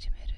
acemi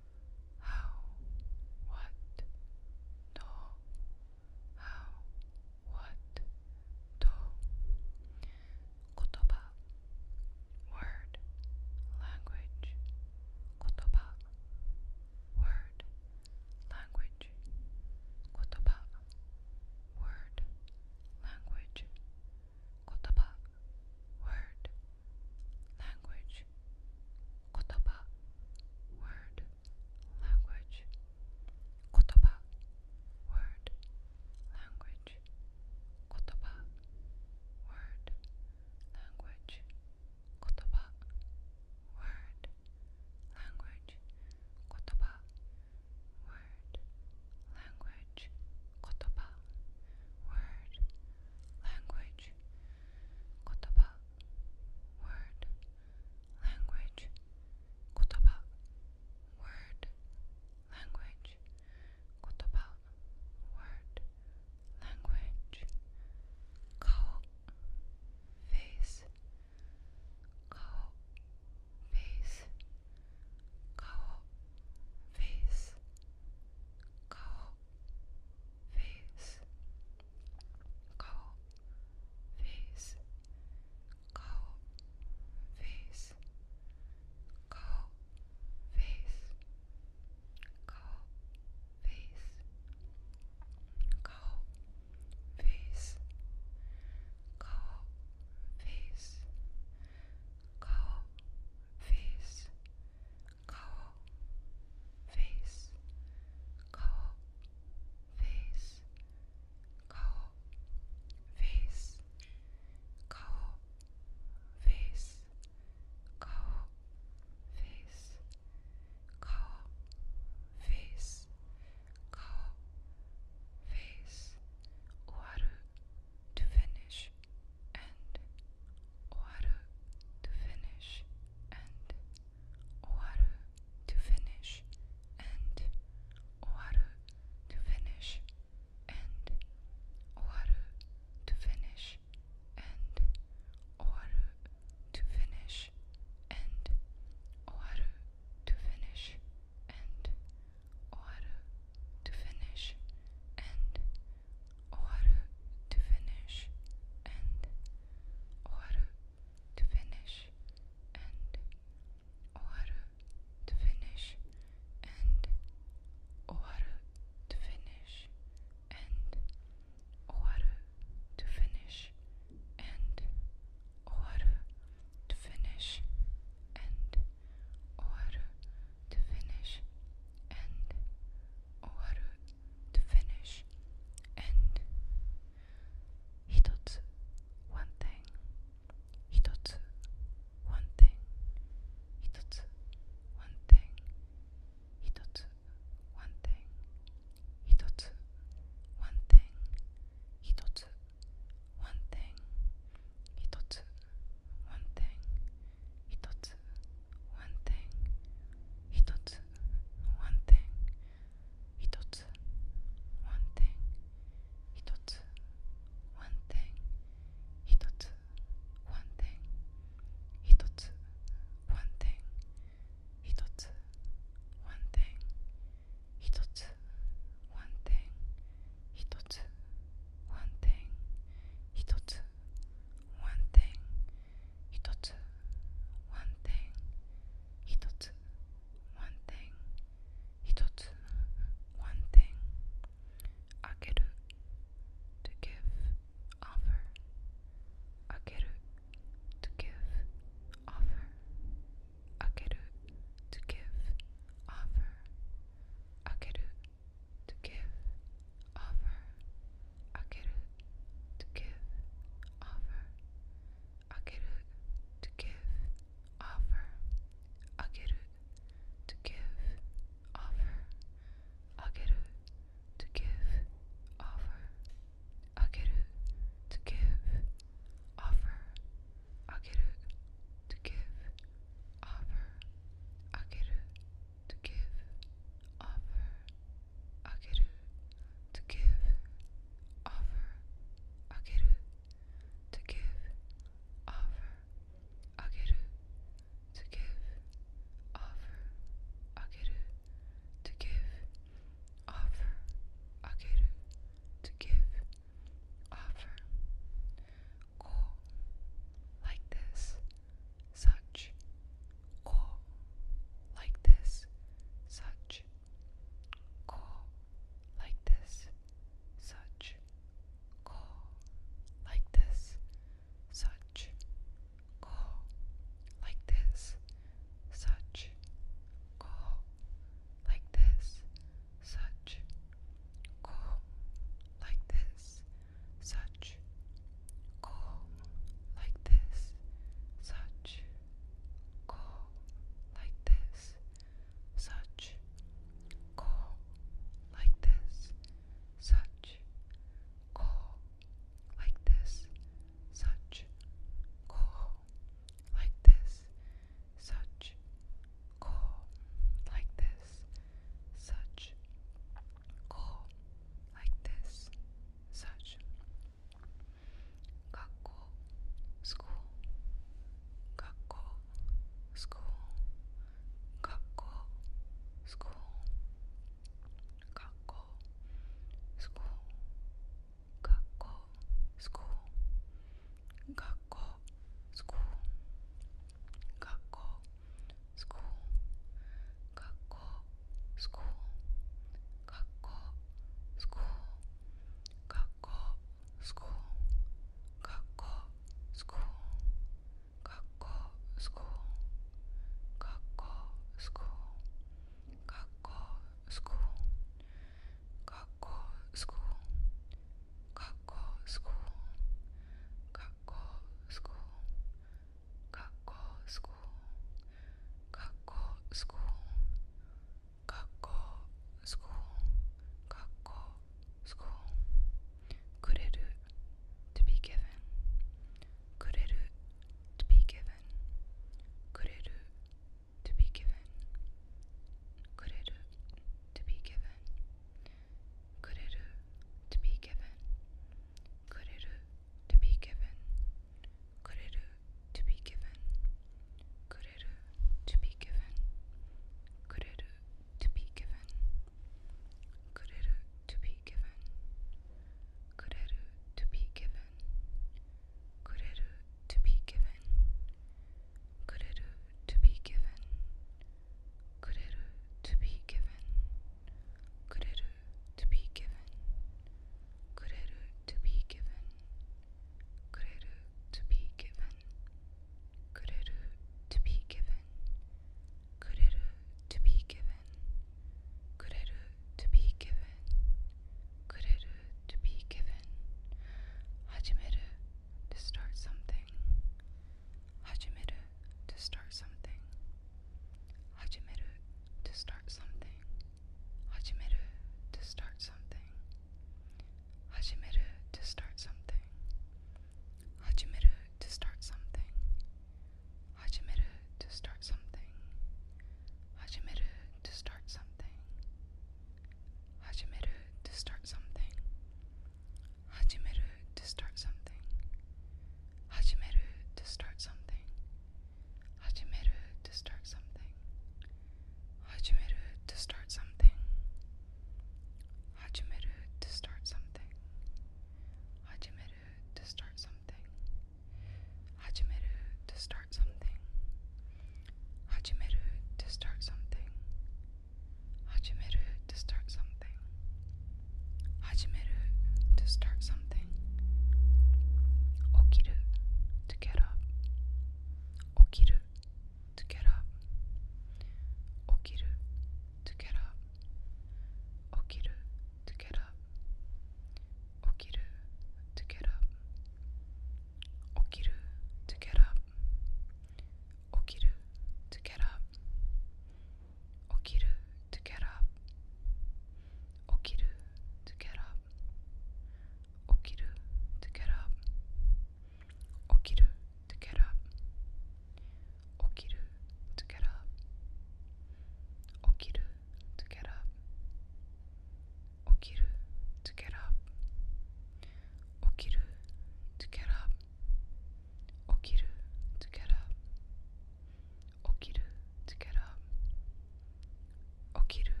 起きる。